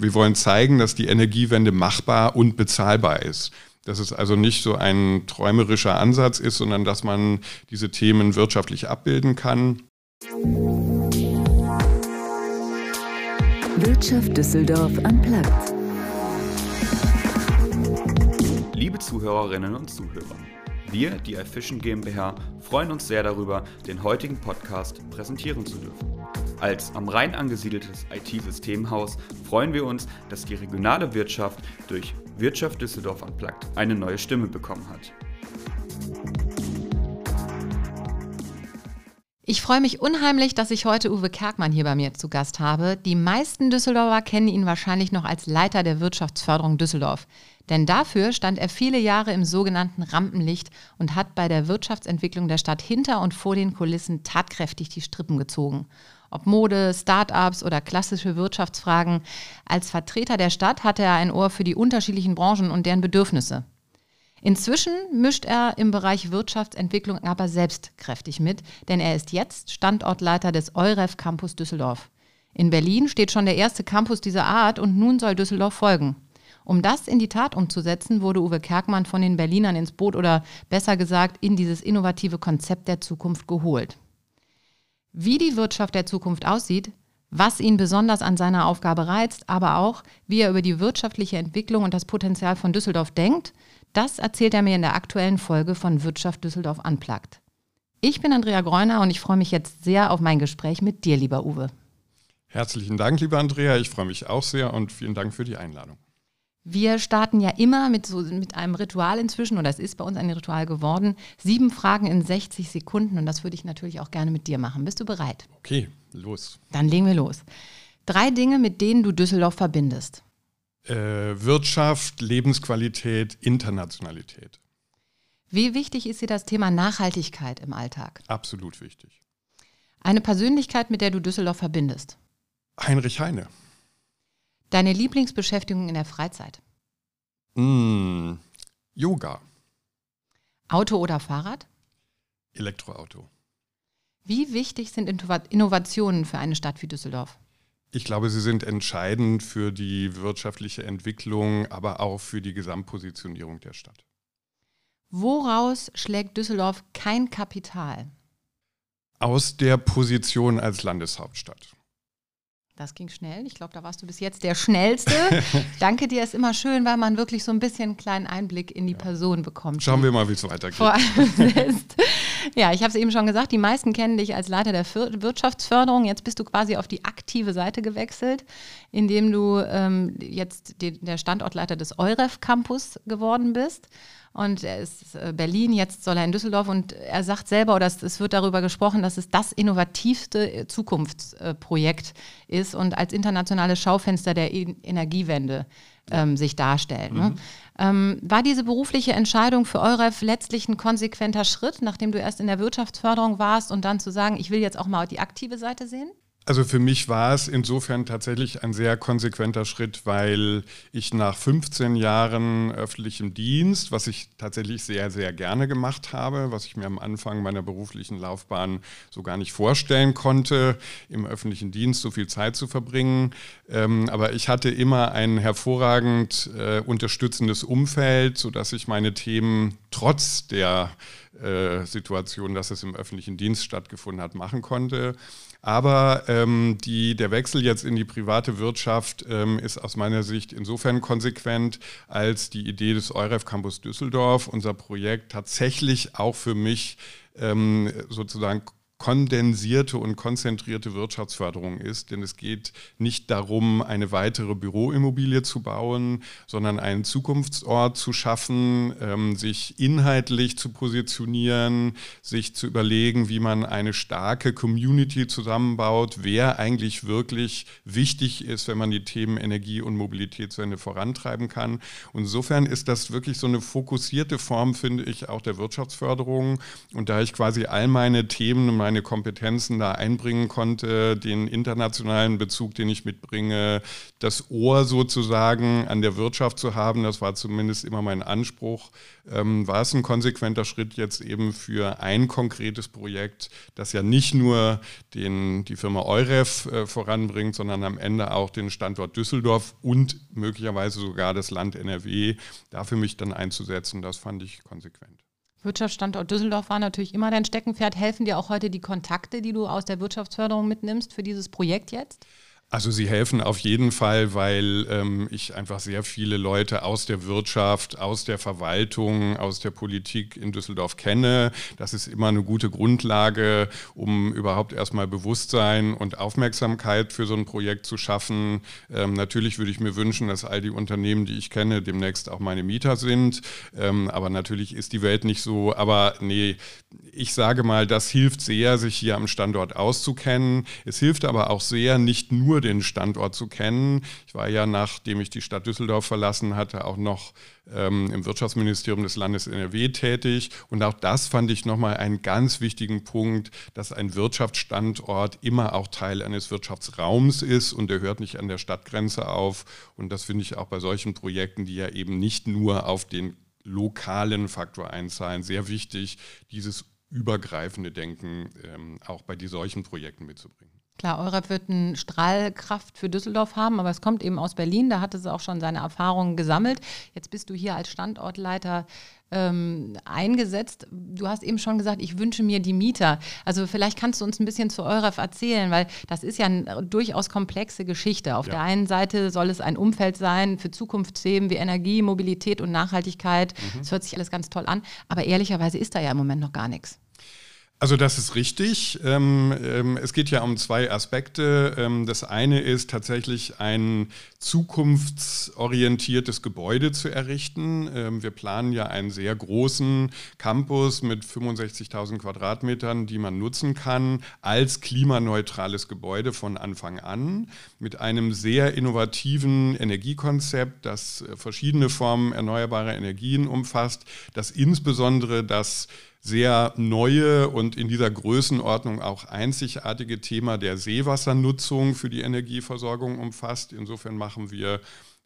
Wir wollen zeigen, dass die Energiewende machbar und bezahlbar ist. Dass es also nicht so ein träumerischer Ansatz ist, sondern dass man diese Themen wirtschaftlich abbilden kann. Wirtschaft Düsseldorf am Platz. Liebe Zuhörerinnen und Zuhörer, wir, die iFishing GmbH, freuen uns sehr darüber, den heutigen Podcast präsentieren zu dürfen. Als am Rhein angesiedeltes IT-Systemhaus freuen wir uns, dass die regionale Wirtschaft durch Wirtschaft Düsseldorf Unplugged eine neue Stimme bekommen hat. Ich freue mich unheimlich, dass ich heute Uwe Kerkmann hier bei mir zu Gast habe. Die meisten Düsseldorfer kennen ihn wahrscheinlich noch als Leiter der Wirtschaftsförderung Düsseldorf. Denn dafür stand er viele Jahre im sogenannten Rampenlicht und hat bei der Wirtschaftsentwicklung der Stadt hinter und vor den Kulissen tatkräftig die Strippen gezogen. Ob Mode, Start-ups oder klassische Wirtschaftsfragen, als Vertreter der Stadt hatte er ein Ohr für die unterschiedlichen Branchen und deren Bedürfnisse. Inzwischen mischt er im Bereich Wirtschaftsentwicklung aber selbst kräftig mit, denn er ist jetzt Standortleiter des EUREF Campus Düsseldorf. In Berlin steht schon der erste Campus dieser Art und nun soll Düsseldorf folgen. Um das in die Tat umzusetzen, wurde Uwe Kerkmann von den Berlinern ins Boot oder besser gesagt in dieses innovative Konzept der Zukunft geholt. Wie die Wirtschaft der Zukunft aussieht, was ihn besonders an seiner Aufgabe reizt, aber auch, wie er über die wirtschaftliche Entwicklung und das Potenzial von Düsseldorf denkt, das erzählt er mir in der aktuellen Folge von Wirtschaft Düsseldorf Unplugged. Ich bin Andrea Greuner und ich freue mich jetzt sehr auf mein Gespräch mit dir, lieber Uwe. Herzlichen Dank, lieber Andrea. Ich freue mich auch sehr und vielen Dank für die Einladung. Wir starten ja immer mit, so, mit einem Ritual inzwischen, oder es ist bei uns ein Ritual geworden. Sieben Fragen in 60 Sekunden und das würde ich natürlich auch gerne mit dir machen. Bist du bereit? Okay, los. Dann legen wir los. Drei Dinge, mit denen du Düsseldorf verbindest. Äh, Wirtschaft, Lebensqualität, Internationalität. Wie wichtig ist dir das Thema Nachhaltigkeit im Alltag? Absolut wichtig. Eine Persönlichkeit, mit der du Düsseldorf verbindest. Heinrich Heine. Deine Lieblingsbeschäftigung in der Freizeit? Mm, Yoga. Auto oder Fahrrad? Elektroauto. Wie wichtig sind Innovationen für eine Stadt wie Düsseldorf? Ich glaube, sie sind entscheidend für die wirtschaftliche Entwicklung, aber auch für die Gesamtpositionierung der Stadt. Woraus schlägt Düsseldorf kein Kapital? Aus der Position als Landeshauptstadt. Das ging schnell. Ich glaube, da warst du bis jetzt der Schnellste. Danke dir, ist immer schön, weil man wirklich so ein bisschen einen kleinen Einblick in die Person bekommt. Schauen wir mal, wie es weitergeht. ja, ich habe es eben schon gesagt, die meisten kennen dich als Leiter der Wirtschaftsförderung. Jetzt bist du quasi auf die aktive Seite gewechselt, indem du ähm, jetzt die, der Standortleiter des EUREF Campus geworden bist und er ist äh, Berlin, jetzt soll er in Düsseldorf und er sagt selber, oder es, wird darüber gesprochen, dass es das innovativste äh, Zukunftsprojekt ist und als internationales Schaufenster der Energiewende ähm, sich darstellt. Ne? Mhm. Ähm, war diese berufliche Entscheidung für EUREF letztlich ein konsequenter Schritt, nachdem du erst in der Wirtschaftsförderung warst und dann zu sagen, ich will jetzt auch mal die aktive Seite sehen? Also für mich war es insofern tatsächlich ein sehr konsequenter Schritt, weil ich nach 15 Jahren öffentlichem Dienst, was ich tatsächlich sehr, sehr gerne gemacht habe, was ich mir am Anfang meiner beruflichen Laufbahn so gar nicht vorstellen konnte, im öffentlichen Dienst so viel Zeit zu verbringen. Ähm, aber ich hatte immer ein hervorragend äh, unterstützendes Umfeld, sodass ich meine Themen trotz der äh, Situation, dass es im öffentlichen Dienst stattgefunden hat, machen konnte. Aber ähm, die, der Wechsel jetzt in die private Wirtschaft ähm, ist aus meiner Sicht insofern konsequent, als die Idee des EUREF Campus Düsseldorf, unser Projekt tatsächlich auch für mich ähm, sozusagen kondensierte und konzentrierte Wirtschaftsförderung ist. Denn es geht nicht darum, eine weitere Büroimmobilie zu bauen, sondern einen Zukunftsort zu schaffen, ähm, sich inhaltlich zu positionieren, sich zu überlegen, wie man eine starke Community zusammenbaut, wer eigentlich wirklich wichtig ist, wenn man die Themen Energie und Mobilitätswende vorantreiben kann. Und insofern ist das wirklich so eine fokussierte Form, finde ich, auch der Wirtschaftsförderung. Und da ich quasi all meine Themen, meine meine Kompetenzen da einbringen konnte, den internationalen Bezug, den ich mitbringe, das Ohr sozusagen an der Wirtschaft zu haben, das war zumindest immer mein Anspruch, ähm, war es ein konsequenter Schritt jetzt eben für ein konkretes Projekt, das ja nicht nur den, die Firma Euref äh, voranbringt, sondern am Ende auch den Standort Düsseldorf und möglicherweise sogar das Land NRW, dafür mich dann einzusetzen. Das fand ich konsequent. Wirtschaftsstandort Düsseldorf war natürlich immer dein Steckenpferd. Helfen dir auch heute die Kontakte, die du aus der Wirtschaftsförderung mitnimmst für dieses Projekt jetzt? Also sie helfen auf jeden Fall, weil ähm, ich einfach sehr viele Leute aus der Wirtschaft, aus der Verwaltung, aus der Politik in Düsseldorf kenne. Das ist immer eine gute Grundlage, um überhaupt erstmal Bewusstsein und Aufmerksamkeit für so ein Projekt zu schaffen. Ähm, natürlich würde ich mir wünschen, dass all die Unternehmen, die ich kenne, demnächst auch meine Mieter sind. Ähm, aber natürlich ist die Welt nicht so. Aber nee, ich sage mal, das hilft sehr, sich hier am Standort auszukennen. Es hilft aber auch sehr, nicht nur den Standort zu kennen. Ich war ja, nachdem ich die Stadt Düsseldorf verlassen hatte, auch noch ähm, im Wirtschaftsministerium des Landes NRW tätig. Und auch das fand ich nochmal einen ganz wichtigen Punkt, dass ein Wirtschaftsstandort immer auch Teil eines Wirtschaftsraums ist und der hört nicht an der Stadtgrenze auf. Und das finde ich auch bei solchen Projekten, die ja eben nicht nur auf den lokalen Faktor einzahlen, sehr wichtig, dieses übergreifende Denken ähm, auch bei solchen Projekten mitzubringen. Klar, Eurep wird eine Strahlkraft für Düsseldorf haben, aber es kommt eben aus Berlin, da hatte sie auch schon seine Erfahrungen gesammelt. Jetzt bist du hier als Standortleiter ähm, eingesetzt. Du hast eben schon gesagt, ich wünsche mir die Mieter. Also vielleicht kannst du uns ein bisschen zu Euref erzählen, weil das ist ja eine durchaus komplexe Geschichte. Auf ja. der einen Seite soll es ein Umfeld sein für Zukunftsthemen wie Energie, Mobilität und Nachhaltigkeit. Mhm. Das hört sich alles ganz toll an, aber ehrlicherweise ist da ja im Moment noch gar nichts. Also das ist richtig. Ähm, ähm, es geht ja um zwei Aspekte. Ähm, das eine ist tatsächlich ein zukunftsorientiertes Gebäude zu errichten. Wir planen ja einen sehr großen Campus mit 65.000 Quadratmetern, die man nutzen kann als klimaneutrales Gebäude von Anfang an mit einem sehr innovativen Energiekonzept, das äh, verschiedene Formen erneuerbarer Energien umfasst, das insbesondere das sehr neue und in dieser Größenordnung auch einzigartige Thema der Seewassernutzung für die Energieversorgung umfasst. Insofern machen wir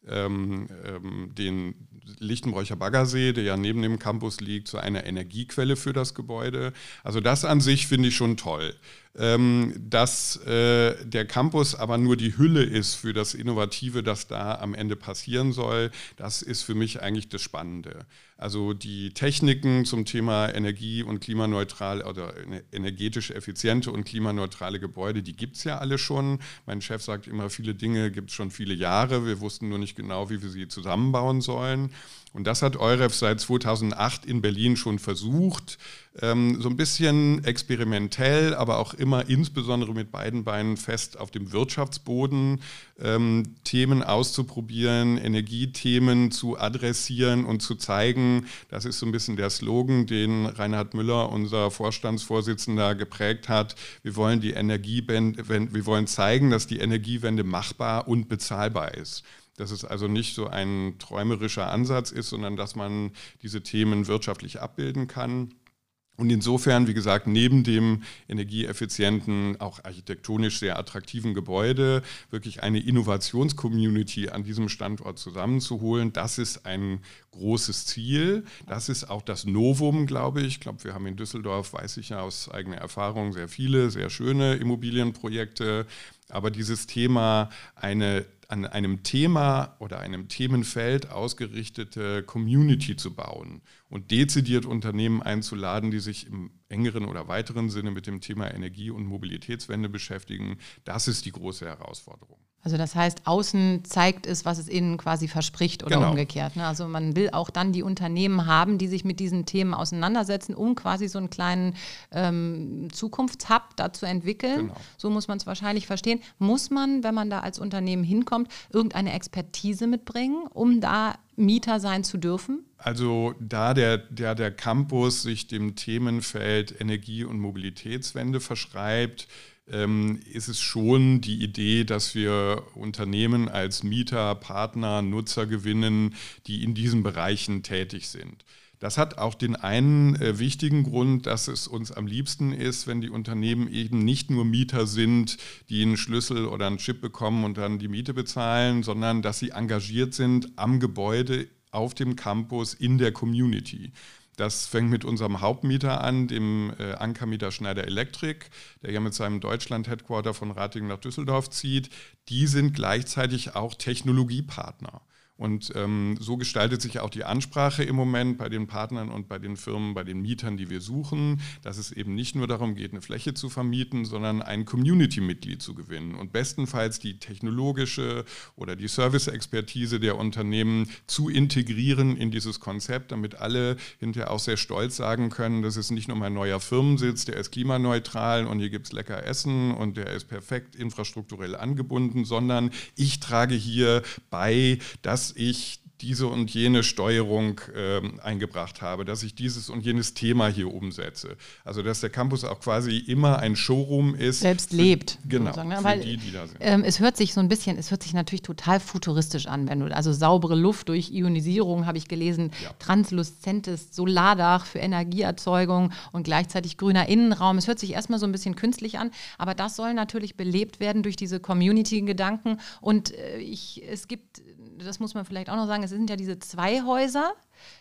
ähm, ähm, den Lichtenbräucher Baggersee, der ja neben dem Campus liegt, zu einer Energiequelle für das Gebäude. Also das an sich finde ich schon toll. Ähm, dass äh, der Campus aber nur die Hülle ist für das Innovative, das da am Ende passieren soll, das ist für mich eigentlich das Spannende. Also die Techniken zum Thema Energie- und klimaneutral oder energetisch effiziente und klimaneutrale Gebäude, die gibt es ja alle schon. Mein Chef sagt immer, viele Dinge gibt es schon viele Jahre. Wir wussten nur nicht genau, wie wir sie zusammenbauen sollen. Und das hat EUREF seit 2008 in Berlin schon versucht, ähm, so ein bisschen experimentell, aber auch immer insbesondere mit beiden Beinen fest auf dem Wirtschaftsboden ähm, Themen auszuprobieren, Energiethemen zu adressieren und zu zeigen. Das ist so ein bisschen der Slogan, den Reinhard Müller, unser Vorstandsvorsitzender, geprägt hat. Wir wollen die Energiewende, wir wollen zeigen, dass die Energiewende machbar und bezahlbar ist dass es also nicht so ein träumerischer Ansatz ist, sondern dass man diese Themen wirtschaftlich abbilden kann. Und insofern, wie gesagt, neben dem energieeffizienten, auch architektonisch sehr attraktiven Gebäude, wirklich eine Innovationscommunity an diesem Standort zusammenzuholen, das ist ein großes Ziel. Das ist auch das Novum, glaube ich. Ich glaube, wir haben in Düsseldorf, weiß ich ja aus eigener Erfahrung, sehr viele, sehr schöne Immobilienprojekte. Aber dieses Thema, eine an einem Thema oder einem Themenfeld ausgerichtete Community zu bauen und dezidiert Unternehmen einzuladen, die sich im engeren oder weiteren Sinne mit dem Thema Energie- und Mobilitätswende beschäftigen, das ist die große Herausforderung. Also das heißt, außen zeigt es, was es innen quasi verspricht oder genau. umgekehrt. Ne? Also man will auch dann die Unternehmen haben, die sich mit diesen Themen auseinandersetzen, um quasi so einen kleinen ähm, Zukunftshub da zu entwickeln. Genau. So muss man es wahrscheinlich verstehen. Muss man, wenn man da als Unternehmen hinkommt, irgendeine Expertise mitbringen, um da Mieter sein zu dürfen? Also da der, der, der Campus sich dem Themenfeld Energie- und Mobilitätswende verschreibt, ist es schon die Idee, dass wir Unternehmen als Mieter, Partner, Nutzer gewinnen, die in diesen Bereichen tätig sind. Das hat auch den einen äh, wichtigen Grund, dass es uns am liebsten ist, wenn die Unternehmen eben nicht nur Mieter sind, die einen Schlüssel oder einen Chip bekommen und dann die Miete bezahlen, sondern dass sie engagiert sind am Gebäude, auf dem Campus, in der Community. Das fängt mit unserem Hauptmieter an, dem äh, Ankermieter Schneider Electric, der ja mit seinem Deutschland-Headquarter von Ratingen nach Düsseldorf zieht. Die sind gleichzeitig auch Technologiepartner. Und ähm, so gestaltet sich auch die Ansprache im Moment bei den Partnern und bei den Firmen, bei den Mietern, die wir suchen, dass es eben nicht nur darum geht, eine Fläche zu vermieten, sondern ein Community-Mitglied zu gewinnen und bestenfalls die technologische oder die Service-Expertise der Unternehmen zu integrieren in dieses Konzept, damit alle hinterher auch sehr stolz sagen können, das ist nicht nur mein neuer Firmensitz, der ist klimaneutral und hier gibt es lecker Essen und der ist perfekt infrastrukturell angebunden, sondern ich trage hier bei, dass dass ich diese und jene Steuerung äh, eingebracht habe, dass ich dieses und jenes Thema hier umsetze. Also dass der Campus auch quasi immer ein Showroom ist. Selbst für, lebt. Genau, ne? für Weil, die, die da sind. Ähm, es hört sich so ein bisschen, es hört sich natürlich total futuristisch an, wenn du, also saubere Luft durch Ionisierung, habe ich gelesen, ja. transluzentes Solardach für Energieerzeugung und gleichzeitig grüner Innenraum. Es hört sich erstmal so ein bisschen künstlich an, aber das soll natürlich belebt werden durch diese Community-Gedanken und äh, ich, es gibt das muss man vielleicht auch noch sagen, es sind ja diese zwei Häuser.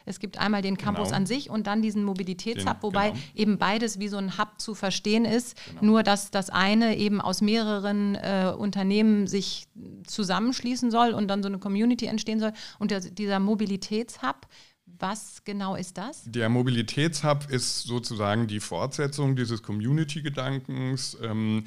Es gibt einmal den Campus genau. an sich und dann diesen Mobilitätshub, wobei genau. eben beides wie so ein Hub zu verstehen ist. Genau. Nur, dass das eine eben aus mehreren äh, Unternehmen sich zusammenschließen soll und dann so eine Community entstehen soll. Und der, dieser Mobilitätshub, was genau ist das? Der Mobilitätshub ist sozusagen die Fortsetzung dieses Community-Gedankens. Ähm, ähm,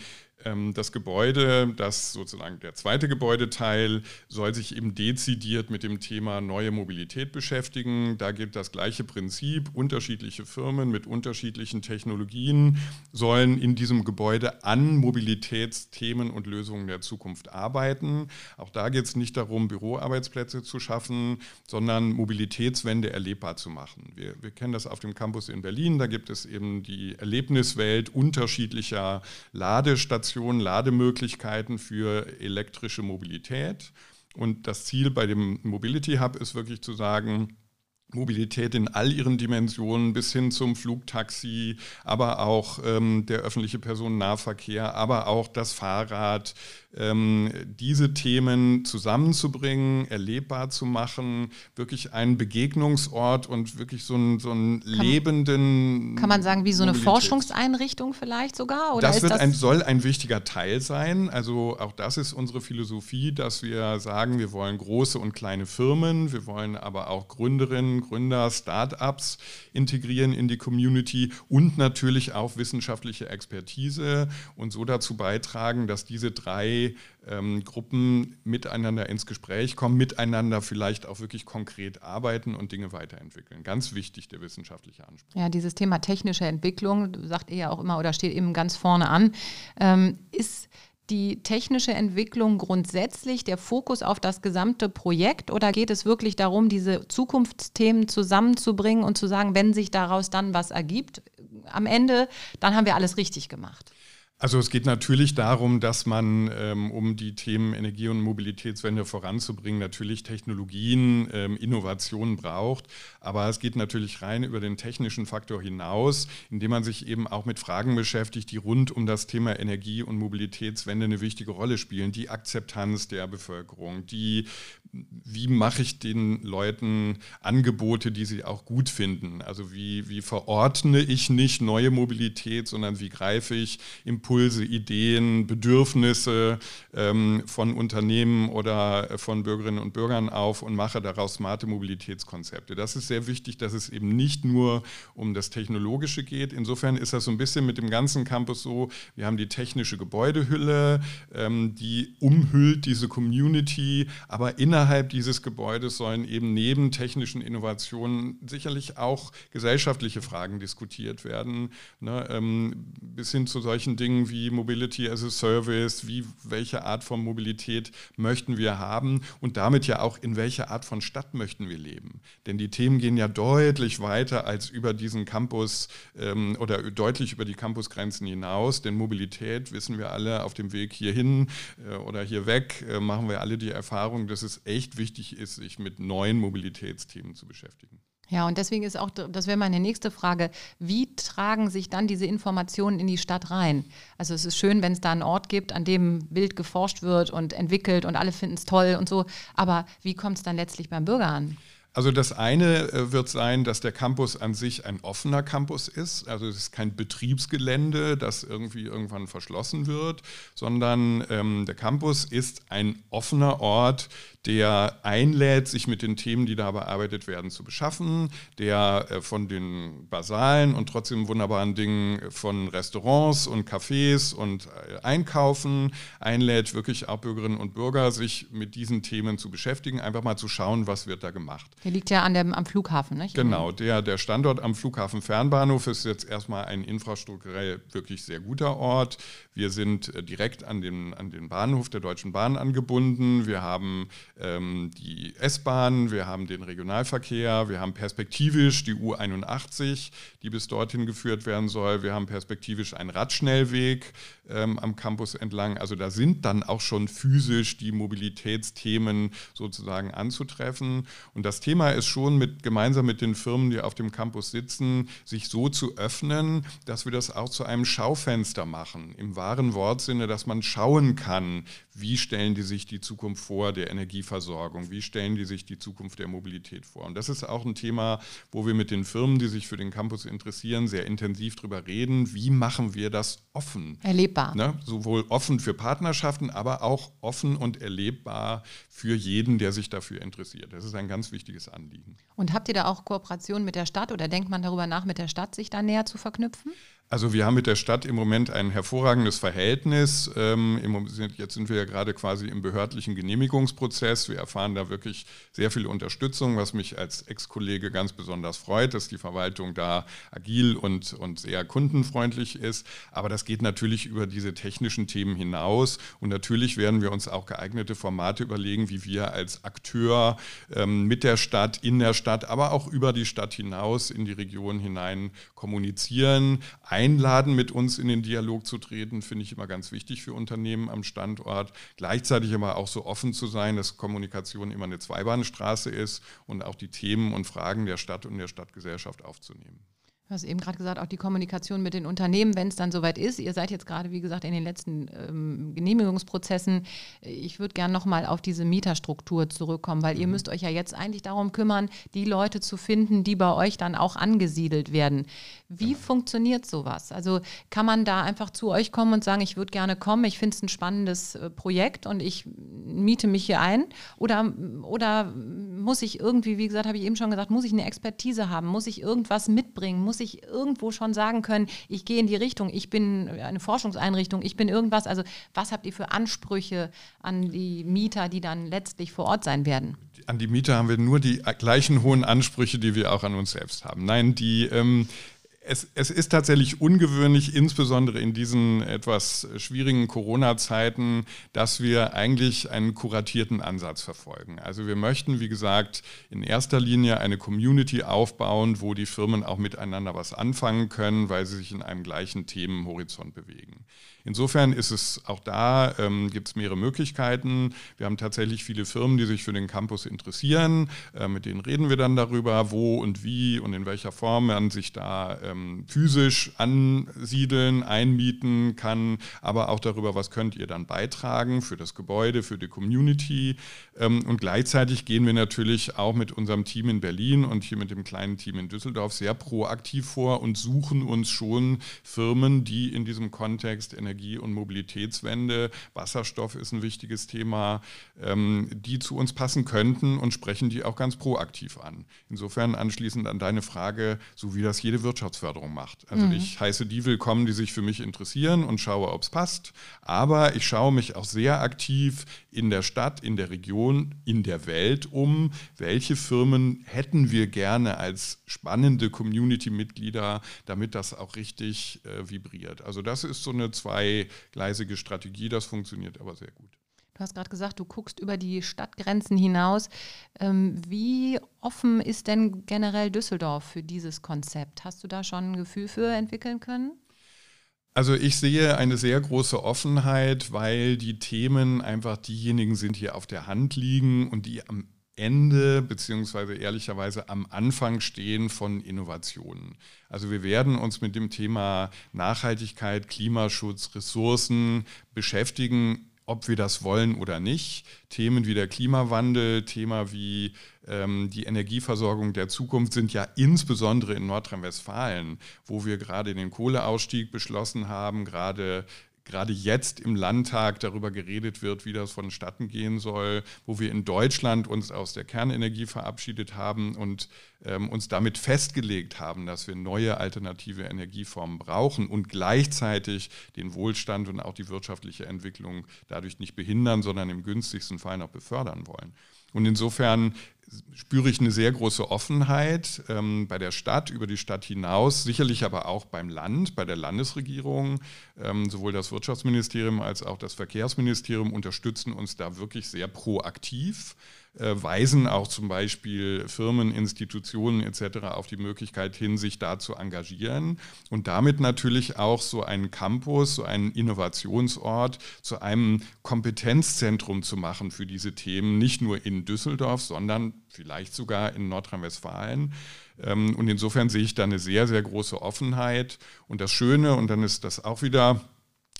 das Gebäude, das sozusagen der zweite Gebäudeteil, soll sich eben dezidiert mit dem Thema neue Mobilität beschäftigen. Da gilt das gleiche Prinzip. Unterschiedliche Firmen mit unterschiedlichen Technologien sollen in diesem Gebäude an Mobilitätsthemen und Lösungen der Zukunft arbeiten. Auch da geht es nicht darum, Büroarbeitsplätze zu schaffen, sondern Mobilitätswende erlebbar zu machen. Wir, wir kennen das auf dem Campus in Berlin. Da gibt es eben die Erlebniswelt unterschiedlicher Ladestationen Ladestationen, Lademöglichkeiten für elektrische Mobilität. Und das Ziel bei dem Mobility Hub ist wirklich zu sagen, Mobilität in all ihren Dimensionen bis hin zum Flugtaxi, aber auch ähm, der öffentliche Personennahverkehr, aber auch das Fahrrad, ähm, diese Themen zusammenzubringen, erlebbar zu machen, wirklich einen Begegnungsort und wirklich so einen, so einen kann, lebenden. Kann man sagen, wie so eine Forschungseinrichtung vielleicht sogar? Oder das, wird das ein, soll ein wichtiger Teil sein. Also auch das ist unsere Philosophie, dass wir sagen, wir wollen große und kleine Firmen, wir wollen aber auch Gründerinnen, Gründer, Start-ups integrieren in die Community und natürlich auch wissenschaftliche Expertise und so dazu beitragen, dass diese drei ähm, Gruppen miteinander ins Gespräch kommen, miteinander vielleicht auch wirklich konkret arbeiten und Dinge weiterentwickeln. Ganz wichtig, der wissenschaftliche Anspruch. Ja, dieses Thema technische Entwicklung, sagt ihr ja auch immer oder steht eben ganz vorne an, ähm, ist die technische Entwicklung grundsätzlich der Fokus auf das gesamte Projekt oder geht es wirklich darum, diese Zukunftsthemen zusammenzubringen und zu sagen, wenn sich daraus dann was ergibt, am Ende, dann haben wir alles richtig gemacht? Also es geht natürlich darum, dass man, ähm, um die Themen Energie- und Mobilitätswende voranzubringen, natürlich Technologien, ähm, Innovationen braucht. Aber es geht natürlich rein über den technischen Faktor hinaus, indem man sich eben auch mit Fragen beschäftigt, die rund um das Thema Energie- und Mobilitätswende eine wichtige Rolle spielen. Die Akzeptanz der Bevölkerung, die wie mache ich den Leuten Angebote, die sie auch gut finden? Also wie, wie verordne ich nicht neue Mobilität, sondern wie greife ich Impulse, Ideen, Bedürfnisse ähm, von Unternehmen oder von Bürgerinnen und Bürgern auf und mache daraus smarte Mobilitätskonzepte. Das ist sehr wichtig, dass es eben nicht nur um das Technologische geht. Insofern ist das so ein bisschen mit dem ganzen Campus so, wir haben die technische Gebäudehülle, ähm, die umhüllt diese Community, aber innerhalb dieses Gebäudes sollen eben neben technischen Innovationen sicherlich auch gesellschaftliche Fragen diskutiert werden, ne, ähm, bis hin zu solchen Dingen wie Mobility as a Service, wie welche Art von Mobilität möchten wir haben und damit ja auch in welcher Art von Stadt möchten wir leben. Denn die Themen gehen ja deutlich weiter als über diesen Campus ähm, oder deutlich über die Campusgrenzen hinaus. Denn Mobilität, wissen wir alle, auf dem Weg hierhin äh, oder hier weg, äh, machen wir alle die Erfahrung, dass es echt wichtig ist, sich mit neuen Mobilitätsthemen zu beschäftigen. Ja, und deswegen ist auch, das wäre meine nächste Frage, wie tragen sich dann diese Informationen in die Stadt rein? Also es ist schön, wenn es da einen Ort gibt, an dem wild geforscht wird und entwickelt und alle finden es toll und so, aber wie kommt es dann letztlich beim Bürger an? Also das eine äh, wird sein, dass der Campus an sich ein offener Campus ist. Also es ist kein Betriebsgelände, das irgendwie irgendwann verschlossen wird, sondern ähm, der Campus ist ein offener Ort, der einlädt, sich mit den Themen, die da bearbeitet werden, zu beschaffen, der äh, von den basalen und trotzdem wunderbaren Dingen von Restaurants und Cafés und äh, Einkaufen einlädt, wirklich auch Bürgerinnen und Bürger, sich mit diesen Themen zu beschäftigen, einfach mal zu schauen, was wird da gemacht. Der liegt ja an dem, am Flughafen, nicht? Genau, der, der Standort am Flughafen Fernbahnhof ist jetzt erstmal ein infrastrukturell wirklich sehr guter Ort. Wir sind äh, direkt an den, an den Bahnhof der Deutschen Bahn angebunden. Wir haben ähm, die S-Bahn, wir haben den Regionalverkehr, wir haben perspektivisch die U81, die bis dorthin geführt werden soll. Wir haben perspektivisch einen Radschnellweg ähm, am Campus entlang. Also da sind dann auch schon physisch die Mobilitätsthemen sozusagen anzutreffen. Und das Thema ist schon mit, gemeinsam mit den Firmen, die auf dem Campus sitzen, sich so zu öffnen, dass wir das auch zu einem Schaufenster machen. Im wahren Wortsinne, dass man schauen kann, wie stellen die sich die Zukunft vor der Energieversorgung, wie stellen die sich die Zukunft der Mobilität vor. Und das ist auch ein Thema, wo wir mit den Firmen, die sich für den Campus interessieren, sehr intensiv darüber reden, wie machen wir das offen. Erlebbar. Ne? Sowohl offen für Partnerschaften, aber auch offen und erlebbar für jeden, der sich dafür interessiert. Das ist ein ganz wichtiges Anliegen. Und habt ihr da auch Kooperationen mit der Stadt oder denkt man darüber nach, mit der Stadt sich da näher zu verknüpfen? Also wir haben mit der Stadt im Moment ein hervorragendes Verhältnis. Ähm, jetzt sind wir ja gerade quasi im behördlichen Genehmigungsprozess. Wir erfahren da wirklich sehr viel Unterstützung, was mich als Ex-Kollege ganz besonders freut, dass die Verwaltung da agil und, und sehr kundenfreundlich ist. Aber das geht natürlich über diese technischen Themen hinaus. Und natürlich werden wir uns auch geeignete Formate überlegen, wie wir als Akteur ähm, mit der Stadt, in der Stadt, aber auch über die Stadt hinaus, in die Region hinein kommunizieren einladen, mit uns in den Dialog zu treten, finde ich immer ganz wichtig für Unternehmen am Standort. Gleichzeitig aber auch so offen zu sein, dass Kommunikation immer eine Zweibahnstraße ist und auch die Themen und Fragen der Stadt und der Stadtgesellschaft aufzunehmen. Du hast eben gerade gesagt, auch die Kommunikation mit den Unternehmen, wenn es dann soweit ist. Ihr seid jetzt gerade, wie gesagt, in den letzten ähm, Genehmigungsprozessen. Ich würde gerne nochmal auf diese Mieterstruktur zurückkommen, weil mhm. ihr müsst euch ja jetzt eigentlich darum kümmern, die Leute zu finden, die bei euch dann auch angesiedelt werden. Wie ja. funktioniert sowas? Also kann man da einfach zu euch kommen und sagen, ich würde gerne kommen, ich finde es ein spannendes äh, Projekt und ich miete mich hier ein? Oder, oder muss ich irgendwie, wie gesagt, habe ich eben schon gesagt, muss ich eine Expertise haben? Muss ich irgendwas mitbringen? Muss muss ich irgendwo schon sagen können, ich gehe in die Richtung, ich bin eine Forschungseinrichtung, ich bin irgendwas. Also was habt ihr für Ansprüche an die Mieter, die dann letztlich vor Ort sein werden? An die Mieter haben wir nur die gleichen hohen Ansprüche, die wir auch an uns selbst haben. Nein, die ähm, es, es, ist tatsächlich ungewöhnlich, insbesondere in diesen etwas schwierigen Corona-Zeiten, dass wir eigentlich einen kuratierten Ansatz verfolgen. Also wir möchten, wie gesagt, in erster Linie eine Community aufbauen, wo die Firmen auch miteinander was anfangen können, weil sie sich in einem gleichen Themenhorizont bewegen. Insofern ist es auch da, ähm, gibt es mehrere Möglichkeiten. Wir haben tatsächlich viele Firmen, die sich für den Campus interessieren. Äh, mit denen reden wir dann darüber, wo und wie und in welcher Form man sich da ähm, physisch ansiedeln, einmieten kann, aber auch darüber, was könnt ihr dann beitragen für das Gebäude, für die Community. Ähm, und gleichzeitig gehen wir natürlich auch mit unserem Team in Berlin und hier mit dem kleinen Team in Düsseldorf sehr proaktiv vor und suchen uns schon Firmen, die in diesem Kontext Energie Energie- und Mobilitätswende, Wasserstoff ist ein wichtiges Thema, ähm, die zu uns passen könnten und sprechen die auch ganz proaktiv an. Insofern anschließend an deine Frage, so wie das jede Wirtschaftsförderung macht. Also mhm. ich heiße die willkommen, die sich für mich interessieren und schaue, ob es passt. Aber ich schaue mich auch sehr aktiv in der Stadt, in der Region, in der Welt um, welche Firmen hätten wir gerne als spannende Community-Mitglieder, damit das auch richtig äh, vibriert. Also das ist so eine zwei zweigleisige Strategie. Das funktioniert aber sehr gut. Du hast gerade gesagt, du guckst über die Stadtgrenzen hinaus. Ähm, wie offen ist denn generell Düsseldorf für dieses Konzept? Hast du da schon ein Gefühl für entwickeln können? Also ich sehe eine sehr große Offenheit, weil die Themen einfach diejenigen sind, die auf der Hand liegen und die am Ende beziehungsweise ehrlicherweise am Anfang stehen von Innovationen. Also wir werden uns mit dem Thema Nachhaltigkeit, Klimaschutz, Ressourcen beschäftigen, ob wir das wollen oder nicht. Themen wie der Klimawandel, Thema wie ähm, die Energieversorgung der Zukunft sind ja insbesondere in Nordrhein-Westfalen, wo wir gerade den Kohleausstieg beschlossen haben, gerade gerade jetzt im Landtag darüber geredet wird, wie das vonstatten gehen soll, wo wir in Deutschland uns aus der Kernenergie verabschiedet haben und ähm, uns damit festgelegt haben, dass wir neue alternative Energieformen brauchen und gleichzeitig den Wohlstand und auch die wirtschaftliche Entwicklung dadurch nicht behindern, sondern im günstigsten Fall noch befördern wollen. Und insofern spüre ich eine sehr große Offenheit ähm, bei der Stadt, über die Stadt hinaus, sicherlich aber auch beim Land, bei der Landesregierung. Ähm, sowohl das Wirtschaftsministerium als auch das Verkehrsministerium unterstützen uns da wirklich sehr proaktiv. Äh, weisen auch zum Beispiel Firmen, Institutionen etc. auf die Möglichkeit hin, sich da zu engagieren und damit natürlich auch so einen Campus, so einen Innovationsort zu einem Kompetenzzentrum zu machen für diese Themen, nicht nur in Düsseldorf, sondern vielleicht sogar in Nordrhein-Westfalen. Ähm, und insofern sehe ich da eine sehr, sehr große Offenheit. Und das Schöne, und dann ist das auch wieder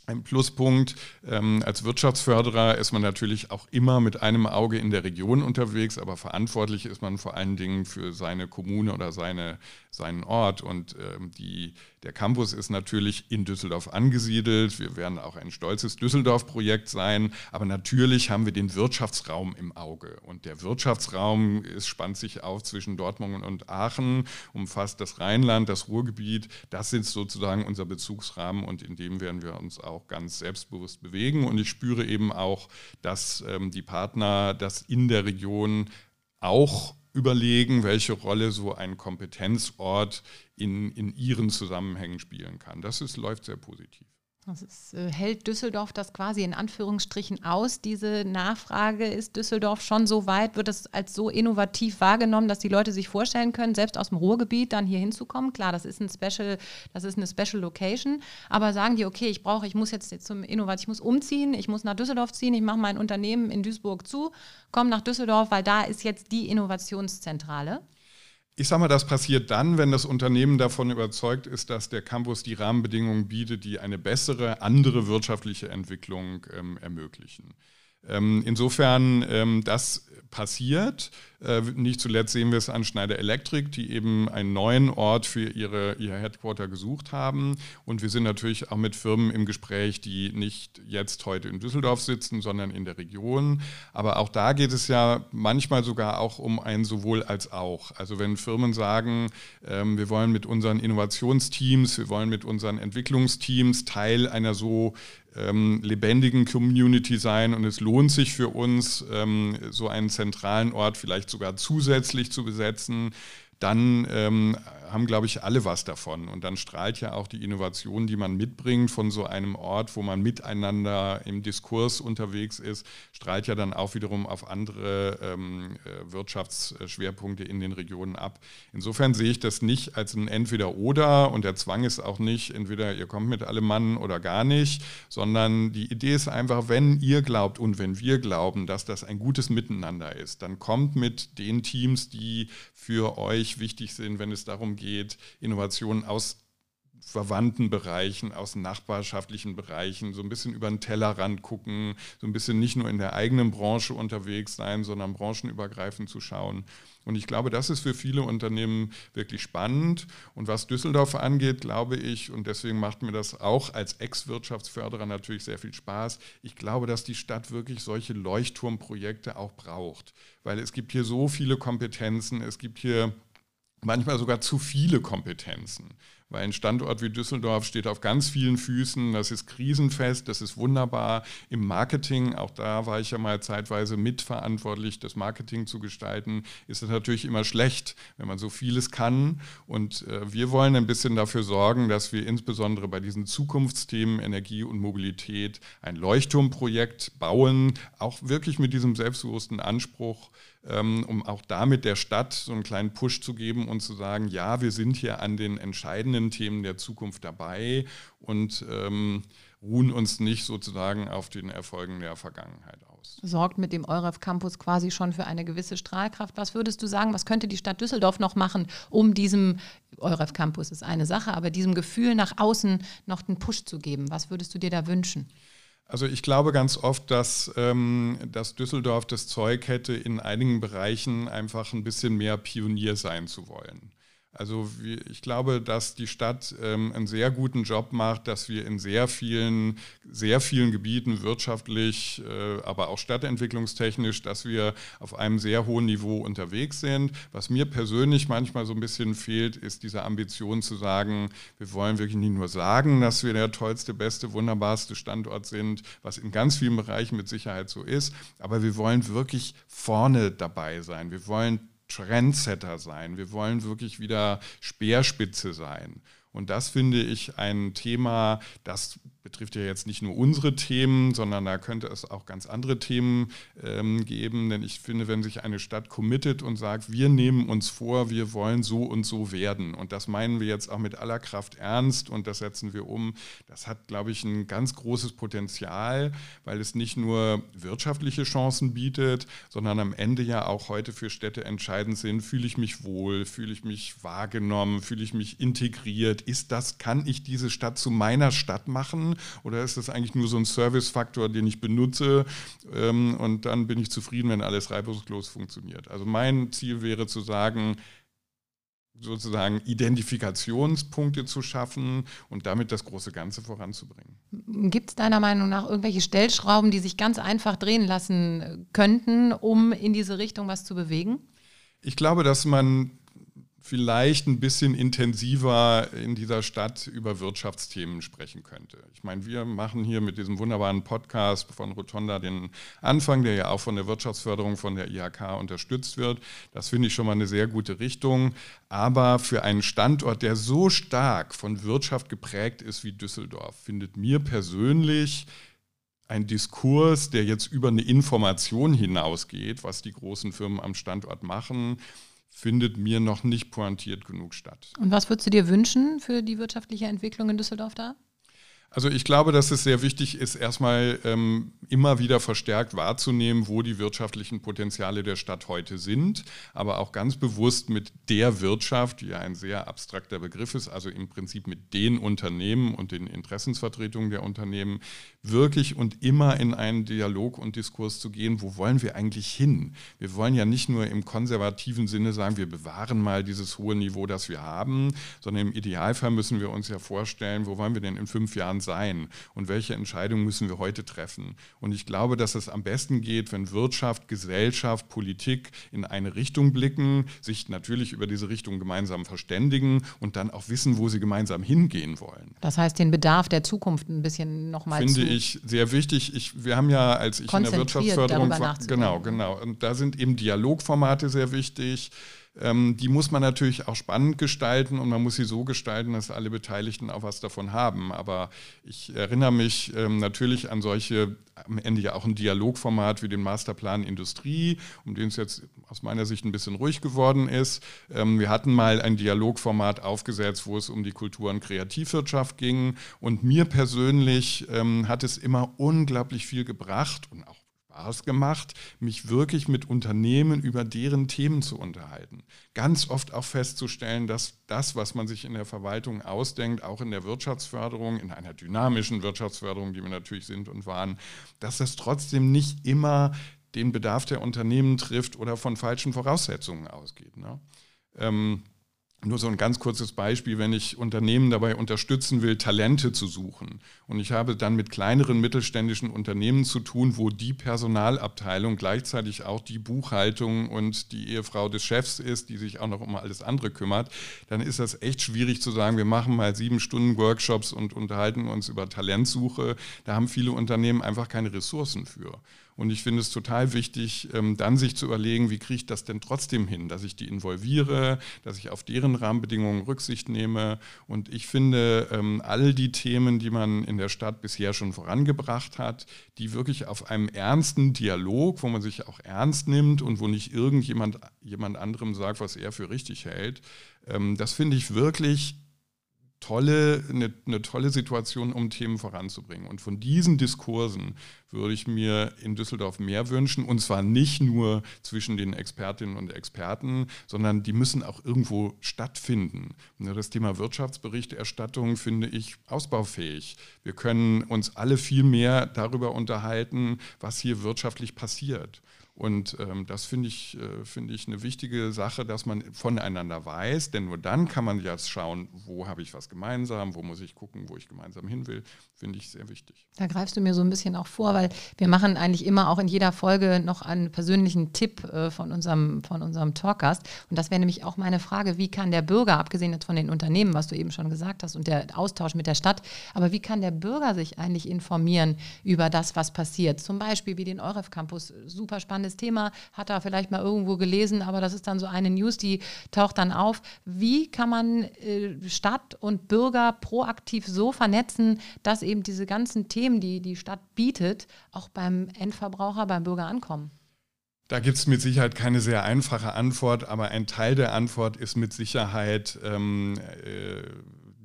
ein Pluspunkt. Ähm, als Wirtschaftsförderer ist man natürlich auch immer mit einem Auge in der Region unterwegs, aber verantwortlich ist man vor allen Dingen für seine Kommune oder seine, seinen Ort. Und ähm, die, der Campus ist natürlich in Düsseldorf angesiedelt. Wir werden auch ein stolzes Düsseldorf-Projekt sein, aber natürlich haben wir den Wirtschaftsraum im Auge. Und der Wirtschaftsraum ist, spannt sich auf zwischen Dortmund und Aachen, umfasst das Rheinland, das Ruhrgebiet. Das sind sozusagen unser Bezugsrahmen und in dem werden wir uns auch ganz selbstbewusst bewegen. Und ich spüre eben auch, dass ähm, die Partner das in der Region auch überlegen, welche Rolle so ein Kompetenzort in, in ihren Zusammenhängen spielen kann. Das ist, läuft sehr positiv. Das ist, äh, hält Düsseldorf das quasi in Anführungsstrichen aus, diese Nachfrage? Ist Düsseldorf schon so weit? Wird es als so innovativ wahrgenommen, dass die Leute sich vorstellen können, selbst aus dem Ruhrgebiet dann hier hinzukommen? Klar, das ist ein Special, das ist eine Special Location, aber sagen die, okay, ich brauche, ich muss jetzt zum Innovativ, ich muss umziehen, ich muss nach Düsseldorf ziehen, ich mache mein Unternehmen in Duisburg zu, komme nach Düsseldorf, weil da ist jetzt die Innovationszentrale? Ich sage mal, das passiert dann, wenn das Unternehmen davon überzeugt ist, dass der Campus die Rahmenbedingungen bietet, die eine bessere, andere wirtschaftliche Entwicklung ähm, ermöglichen. Ähm, insofern, ähm, das passiert. Äh, nicht zuletzt sehen wir es an Schneider Electric, die eben einen neuen Ort für ihre, ihr Headquarter gesucht haben. Und wir sind natürlich auch mit Firmen im Gespräch, die nicht jetzt heute in Düsseldorf sitzen, sondern in der Region. Aber auch da geht es ja manchmal sogar auch um ein sowohl als auch. Also wenn Firmen sagen, ähm, wir wollen mit unseren Innovationsteams, wir wollen mit unseren Entwicklungsteams Teil einer so ähm, lebendigen Community sein und es lohnt sich für uns, ähm, so einen zentralen Ort vielleicht sogar zusätzlich zu besetzen, dann ähm, haben, glaube ich, alle was davon. Und dann strahlt ja auch die Innovation, die man mitbringt von so einem Ort, wo man miteinander im Diskurs unterwegs ist, strahlt ja dann auch wiederum auf andere ähm, äh, Wirtschaftsschwerpunkte in den Regionen ab. Insofern sehe ich das nicht als ein Entweder-Oder und der Zwang ist auch nicht, entweder ihr kommt mit allem Mann oder gar nicht, sondern die Idee ist einfach, wenn ihr glaubt und wenn wir glauben, dass das ein gutes Miteinander ist, dann kommt mit den Teams, die für euch wichtig sind, wenn es darum geht, Innovationen aus verwandten Bereichen, aus nachbarschaftlichen Bereichen, so ein bisschen über den Tellerrand gucken, so ein bisschen nicht nur in der eigenen Branche unterwegs sein, sondern branchenübergreifend zu schauen. Und ich glaube, das ist für viele Unternehmen wirklich spannend. Und was Düsseldorf angeht, glaube ich, und deswegen macht mir das auch als Ex-Wirtschaftsförderer natürlich sehr viel Spaß, ich glaube, dass die Stadt wirklich solche Leuchtturmprojekte auch braucht. Weil es gibt hier so viele Kompetenzen, es gibt hier manchmal sogar zu viele Kompetenzen. Weil ein Standort wie Düsseldorf steht auf ganz vielen Füßen, das ist krisenfest, das ist wunderbar. Im Marketing, auch da war ich ja mal zeitweise mitverantwortlich, das Marketing zu gestalten, ist es natürlich immer schlecht, wenn man so vieles kann. Und äh, wir wollen ein bisschen dafür sorgen, dass wir insbesondere bei diesen Zukunftsthemen Energie und Mobilität ein Leuchtturmprojekt bauen, auch wirklich mit diesem selbstbewussten Anspruch, um auch damit der Stadt so einen kleinen Push zu geben und zu sagen, ja, wir sind hier an den entscheidenden Themen der Zukunft dabei und ähm, ruhen uns nicht sozusagen auf den Erfolgen der Vergangenheit aus. Sorgt mit dem EUREF Campus quasi schon für eine gewisse Strahlkraft. Was würdest du sagen, was könnte die Stadt Düsseldorf noch machen, um diesem EUREF Campus ist eine Sache, aber diesem Gefühl nach außen noch einen Push zu geben? Was würdest du dir da wünschen? Also ich glaube ganz oft, dass, ähm, dass Düsseldorf das Zeug hätte, in einigen Bereichen einfach ein bisschen mehr Pionier sein zu wollen. Also ich glaube, dass die Stadt ähm, einen sehr guten Job macht, dass wir in sehr vielen, sehr vielen Gebieten wirtschaftlich, äh, aber auch stadtentwicklungstechnisch, dass wir auf einem sehr hohen Niveau unterwegs sind. Was mir persönlich manchmal so ein bisschen fehlt, ist diese Ambition zu sagen, wir wollen wirklich nicht nur sagen, dass wir der tollste, beste, wunderbarste Standort sind, was in ganz vielen Bereichen mit Sicherheit so ist, aber wir wollen wirklich vorne dabei sein. Wir wollen Trendsetter sein. Wir wollen wirklich wieder Speerspitze sein. Und das finde ich ein Thema, das betrifft ja jetzt nicht nur unsere Themen, sondern da könnte es auch ganz andere Themen ähm, geben. Denn ich finde, wenn sich eine Stadt committet und sagt, wir nehmen uns vor, wir wollen so und so werden, und das meinen wir jetzt auch mit aller Kraft ernst und das setzen wir um, das hat, glaube ich, ein ganz großes Potenzial, weil es nicht nur wirtschaftliche Chancen bietet, sondern am Ende ja auch heute für Städte entscheidend sind, fühle ich mich wohl, fühle ich mich wahrgenommen, fühle ich mich integriert, ist das, kann ich diese Stadt zu meiner Stadt machen? Oder ist das eigentlich nur so ein Service-Faktor, den ich benutze ähm, und dann bin ich zufrieden, wenn alles reibungslos funktioniert? Also mein Ziel wäre zu sagen, sozusagen Identifikationspunkte zu schaffen und damit das große Ganze voranzubringen. Gibt es deiner Meinung nach irgendwelche Stellschrauben, die sich ganz einfach drehen lassen könnten, um in diese Richtung was zu bewegen? Ich glaube, dass man vielleicht ein bisschen intensiver in dieser Stadt über Wirtschaftsthemen sprechen könnte. Ich meine, wir machen hier mit diesem wunderbaren Podcast von Rotonda den Anfang, der ja auch von der Wirtschaftsförderung von der IHK unterstützt wird. Das finde ich schon mal eine sehr gute Richtung. Aber für einen Standort, der so stark von Wirtschaft geprägt ist wie Düsseldorf, findet mir persönlich ein Diskurs, der jetzt über eine Information hinausgeht, was die großen Firmen am Standort machen, findet mir noch nicht pointiert genug statt. Und was würdest du dir wünschen für die wirtschaftliche Entwicklung in Düsseldorf da? Also ich glaube, dass es sehr wichtig ist, erstmal ähm, immer wieder verstärkt wahrzunehmen, wo die wirtschaftlichen Potenziale der Stadt heute sind, aber auch ganz bewusst mit der Wirtschaft, die ja ein sehr abstrakter Begriff ist, also im Prinzip mit den Unternehmen und den Interessensvertretungen der Unternehmen, wirklich und immer in einen Dialog und Diskurs zu gehen, wo wollen wir eigentlich hin? Wir wollen ja nicht nur im konservativen Sinne sagen, wir bewahren mal dieses hohe Niveau, das wir haben, sondern im Idealfall müssen wir uns ja vorstellen, wo wollen wir denn in fünf Jahren sein und welche Entscheidungen müssen wir heute treffen? Und ich glaube, dass es am besten geht, wenn Wirtschaft, Gesellschaft, Politik in eine Richtung blicken, sich natürlich über diese Richtung gemeinsam verständigen und dann auch wissen, wo sie gemeinsam hingehen wollen. Das heißt, den Bedarf der Zukunft ein bisschen nochmal Finde ich sehr wichtig. Ich, wir haben ja, als ich in der Wirtschaftsförderung war, genau, genau. Und da sind eben Dialogformate sehr wichtig. Ähm, die muss man natürlich auch spannend gestalten und man muss sie so gestalten, dass alle Beteiligten auch was davon haben. Aber ich erinnere mich ähm, natürlich an solche, am Ende ja auch ein Dialogformat wie den Masterplan Industrie, um den es jetzt aus meiner Sicht ein bisschen ruhig geworden ist. Ähm, wir hatten mal ein Dialogformat aufgesetzt, wo es um die Kultur- und Kreativwirtschaft ging. Und mir persönlich ähm, hat es immer unglaublich viel gebracht und auch Spaß gemacht, mich wirklich mit Unternehmen über deren Themen zu unterhalten. Ganz oft auch festzustellen, dass das, was man sich in der Verwaltung ausdenkt, auch in der Wirtschaftsförderung, in einer dynamischen Wirtschaftsförderung, die wir natürlich sind und waren, dass das trotzdem nicht immer den Bedarf der Unternehmen trifft oder von falschen Voraussetzungen ausgeht. Ne? Ähm, nur so ein ganz kurzes Beispiel, wenn ich Unternehmen dabei unterstützen will, Talente zu suchen. Und ich habe dann mit kleineren mittelständischen Unternehmen zu tun, wo die Personalabteilung gleichzeitig auch die Buchhaltung und die Ehefrau des Chefs ist, die sich auch noch um alles andere kümmert, dann ist das echt schwierig zu sagen, wir machen mal sieben Stunden Workshops und unterhalten uns über Talentsuche. Da haben viele Unternehmen einfach keine Ressourcen für. Und ich finde es total wichtig, ähm, dann sich zu überlegen, wie kriege ich das denn trotzdem hin, dass ich die involviere, dass ich auf deren Rahmenbedingungen Rücksicht nehme. Und ich finde, ähm, all die Themen, die man in der Stadt bisher schon vorangebracht hat, die wirklich auf einem ernsten Dialog, wo man sich auch ernst nimmt und wo nicht irgendjemand jemand anderem sagt, was er für richtig hält, ähm, das finde ich wirklich tolle, eine, eine, tolle Situation, um Themen voranzubringen. Und von diesen Diskursen würde ich mir in Düsseldorf mehr wünschen. Und zwar nicht nur zwischen den Expertinnen und Experten, sondern die müssen auch irgendwo stattfinden. Das Thema Wirtschaftsberichterstattung finde ich ausbaufähig. Wir können uns alle viel mehr darüber unterhalten, was hier wirtschaftlich passiert. Und ähm, das finde ich, äh, find ich eine wichtige Sache, dass man voneinander weiß, denn nur dann kann man jetzt schauen, wo habe ich was gemeinsam, wo muss ich gucken, wo ich gemeinsam hin will, finde ich sehr wichtig. Da greifst du mir so ein bisschen auch vor, weil wir machen eigentlich immer auch in jeder Folge noch einen persönlichen Tipp äh, von unserem, von unserem Talkgast. Und das wäre nämlich auch meine Frage, wie kann der Bürger, abgesehen jetzt von den Unternehmen, was du eben schon gesagt hast, und der Austausch mit der Stadt, aber wie kann der Bürger sich eigentlich informieren über das, was passiert? Zum Beispiel wie den Euref Campus, super spannend spannendes Thema, hat er vielleicht mal irgendwo gelesen, aber das ist dann so eine News, die taucht dann auf. Wie kann man äh, Stadt und Bürger proaktiv so vernetzen, dass eben diese ganzen Themen, die die Stadt bietet, auch beim Endverbraucher, beim Bürger ankommen? Da gibt es mit Sicherheit keine sehr einfache Antwort, aber ein Teil der Antwort ist mit Sicherheit ähm, äh,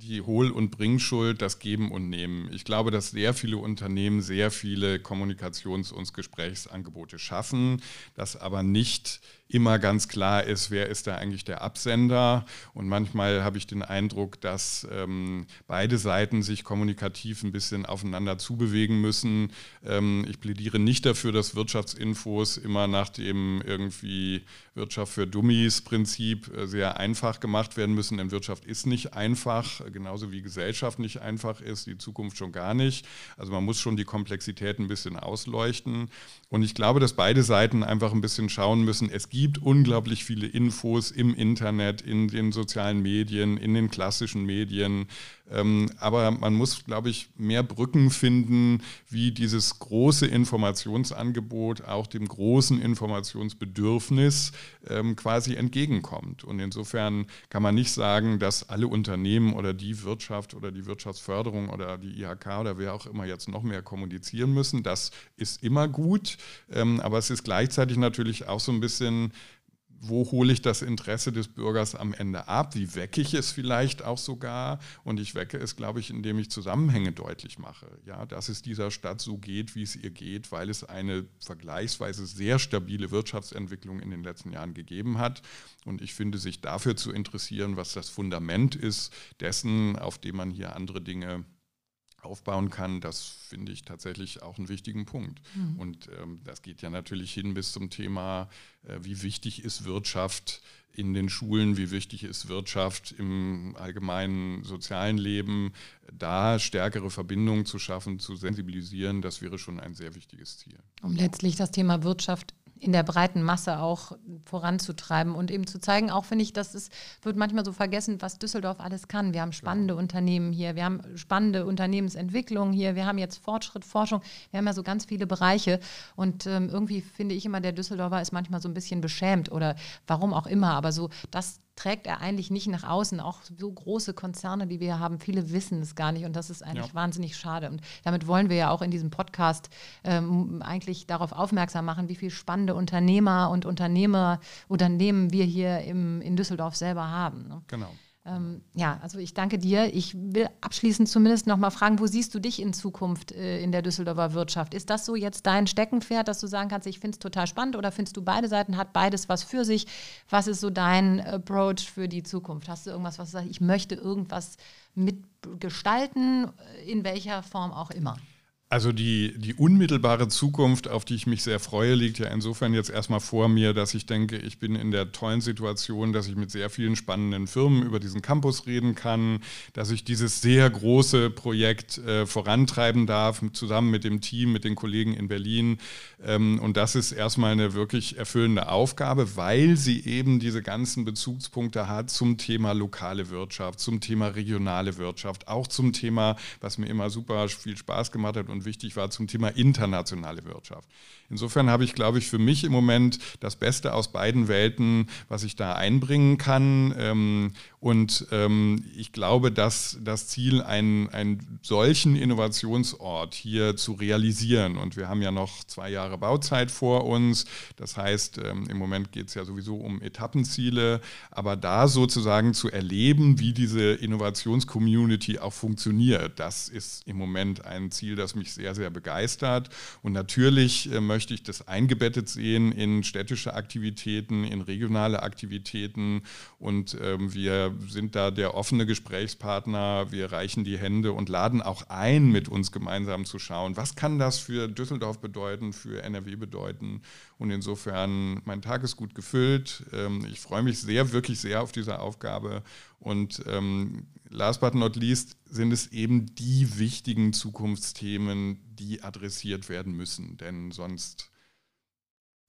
die Hohl- und Bringschuld, das Geben und Nehmen. Ich glaube, dass sehr viele Unternehmen sehr viele Kommunikations- und Gesprächsangebote schaffen, das aber nicht immer ganz klar ist, wer ist da eigentlich der Absender. Und manchmal habe ich den Eindruck, dass ähm, beide Seiten sich kommunikativ ein bisschen aufeinander zubewegen müssen. Ähm, ich plädiere nicht dafür, dass Wirtschaftsinfos immer nach dem irgendwie Wirtschaft für Dummies Prinzip äh, sehr einfach gemacht werden müssen. Denn Wirtschaft ist nicht einfach, genauso wie Gesellschaft nicht einfach ist, die Zukunft schon gar nicht. Also man muss schon die Komplexität ein bisschen ausleuchten. Und ich glaube, dass beide Seiten einfach ein bisschen schauen müssen. Es gibt gibt unglaublich viele Infos im Internet, in den sozialen Medien, in den klassischen Medien. Ähm, aber man muss, glaube ich, mehr Brücken finden, wie dieses große Informationsangebot auch dem großen Informationsbedürfnis ähm, quasi entgegenkommt. Und insofern kann man nicht sagen, dass alle Unternehmen oder die Wirtschaft oder die Wirtschaftsförderung oder die IHK oder wer auch immer jetzt noch mehr kommunizieren müssen. Das ist immer gut, ähm, aber es ist gleichzeitig natürlich auch so ein bisschen wo hole ich das Interesse des Bürgers am Ende ab? Wie wecke ich es vielleicht auch sogar? Und ich wecke es, glaube ich, indem ich Zusammenhänge deutlich mache. Ja, dass es dieser Stadt so geht, wie es ihr geht, weil es eine vergleichsweise sehr stabile Wirtschaftsentwicklung in den letzten Jahren gegeben hat. Und ich finde, sich dafür zu interessieren, was das Fundament ist, dessen, auf dem man hier andere Dinge aufbauen kann, das finde ich tatsächlich auch einen wichtigen Punkt. Mhm. Und ähm, das geht ja natürlich hin bis zum Thema, äh, wie wichtig ist Wirtschaft in den Schulen, wie wichtig ist Wirtschaft im allgemeinen sozialen Leben. Da stärkere Verbindungen zu schaffen, zu sensibilisieren, das wäre schon ein sehr wichtiges Ziel. Um letztlich das Thema Wirtschaft in der breiten Masse auch voranzutreiben und eben zu zeigen, auch finde ich, dass es wird manchmal so vergessen, was Düsseldorf alles kann. Wir haben spannende ja. Unternehmen hier, wir haben spannende Unternehmensentwicklung hier, wir haben jetzt Fortschritt, Forschung, wir haben ja so ganz viele Bereiche und ähm, irgendwie finde ich immer, der Düsseldorfer ist manchmal so ein bisschen beschämt oder warum auch immer, aber so das trägt er eigentlich nicht nach außen. Auch so große Konzerne, die wir haben, viele wissen es gar nicht und das ist eigentlich ja. wahnsinnig schade. Und damit wollen wir ja auch in diesem Podcast ähm, eigentlich darauf aufmerksam machen, wie viele spannende Unternehmer und Unternehmer, Unternehmen wir hier im, in Düsseldorf selber haben. Ne? Genau. Ähm, ja, also ich danke dir. Ich will abschließend zumindest noch mal fragen, wo siehst du dich in Zukunft äh, in der Düsseldorfer Wirtschaft? Ist das so jetzt dein Steckenpferd, dass du sagen kannst, ich finde es total spannend oder findest du beide Seiten, hat beides was für sich? Was ist so dein Approach für die Zukunft? Hast du irgendwas, was du sagst, ich möchte irgendwas mitgestalten, in welcher Form auch immer? Also die, die unmittelbare Zukunft, auf die ich mich sehr freue, liegt ja insofern jetzt erstmal vor mir, dass ich denke, ich bin in der tollen Situation, dass ich mit sehr vielen spannenden Firmen über diesen Campus reden kann, dass ich dieses sehr große Projekt äh, vorantreiben darf, zusammen mit dem Team, mit den Kollegen in Berlin. Ähm, und das ist erstmal eine wirklich erfüllende Aufgabe, weil sie eben diese ganzen Bezugspunkte hat zum Thema lokale Wirtschaft, zum Thema regionale Wirtschaft, auch zum Thema, was mir immer super viel Spaß gemacht hat und und wichtig war zum Thema internationale Wirtschaft. Insofern habe ich, glaube ich, für mich im Moment das Beste aus beiden Welten, was ich da einbringen kann. Ähm, und ähm, ich glaube, dass das Ziel, einen, einen solchen Innovationsort hier zu realisieren. Und wir haben ja noch zwei Jahre Bauzeit vor uns. Das heißt, ähm, im Moment geht es ja sowieso um Etappenziele. Aber da sozusagen zu erleben, wie diese Innovationscommunity auch funktioniert, das ist im Moment ein Ziel, das mich sehr, sehr begeistert. Und natürlich äh, möchte ich das eingebettet sehen in städtische Aktivitäten, in regionale Aktivitäten. Und ähm, wir sind da der offene Gesprächspartner. Wir reichen die Hände und laden auch ein, mit uns gemeinsam zu schauen, was kann das für Düsseldorf bedeuten, für NRW bedeuten. Und insofern, mein Tag ist gut gefüllt. Ähm, ich freue mich sehr, wirklich sehr auf diese Aufgabe. Und ähm, last but not least sind es eben die wichtigen Zukunftsthemen, die adressiert werden müssen. Denn sonst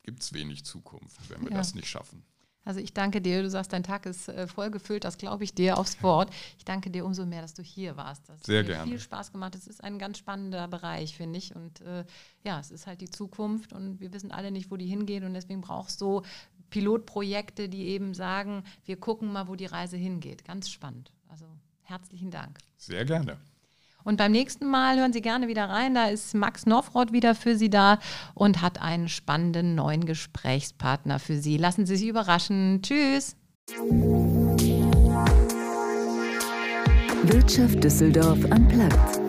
gibt es wenig Zukunft, wenn wir ja. das nicht schaffen. Also ich danke dir, du sagst, dein Tag ist äh, voll gefüllt, das glaube ich dir aufs Wort. Ich danke dir umso mehr, dass du hier warst. Das Sehr hat gerne. viel Spaß gemacht. Es ist ein ganz spannender Bereich, finde ich. Und äh, ja, es ist halt die Zukunft und wir wissen alle nicht, wo die hingeht. Und deswegen brauchst du Pilotprojekte, die eben sagen, wir gucken mal, wo die Reise hingeht. Ganz spannend. Also herzlichen Dank. Sehr gerne. Und beim nächsten Mal hören Sie gerne wieder rein. Da ist Max Norfroth wieder für Sie da und hat einen spannenden neuen Gesprächspartner für Sie. Lassen Sie sich überraschen. Tschüss. Wirtschaft Düsseldorf am Platz.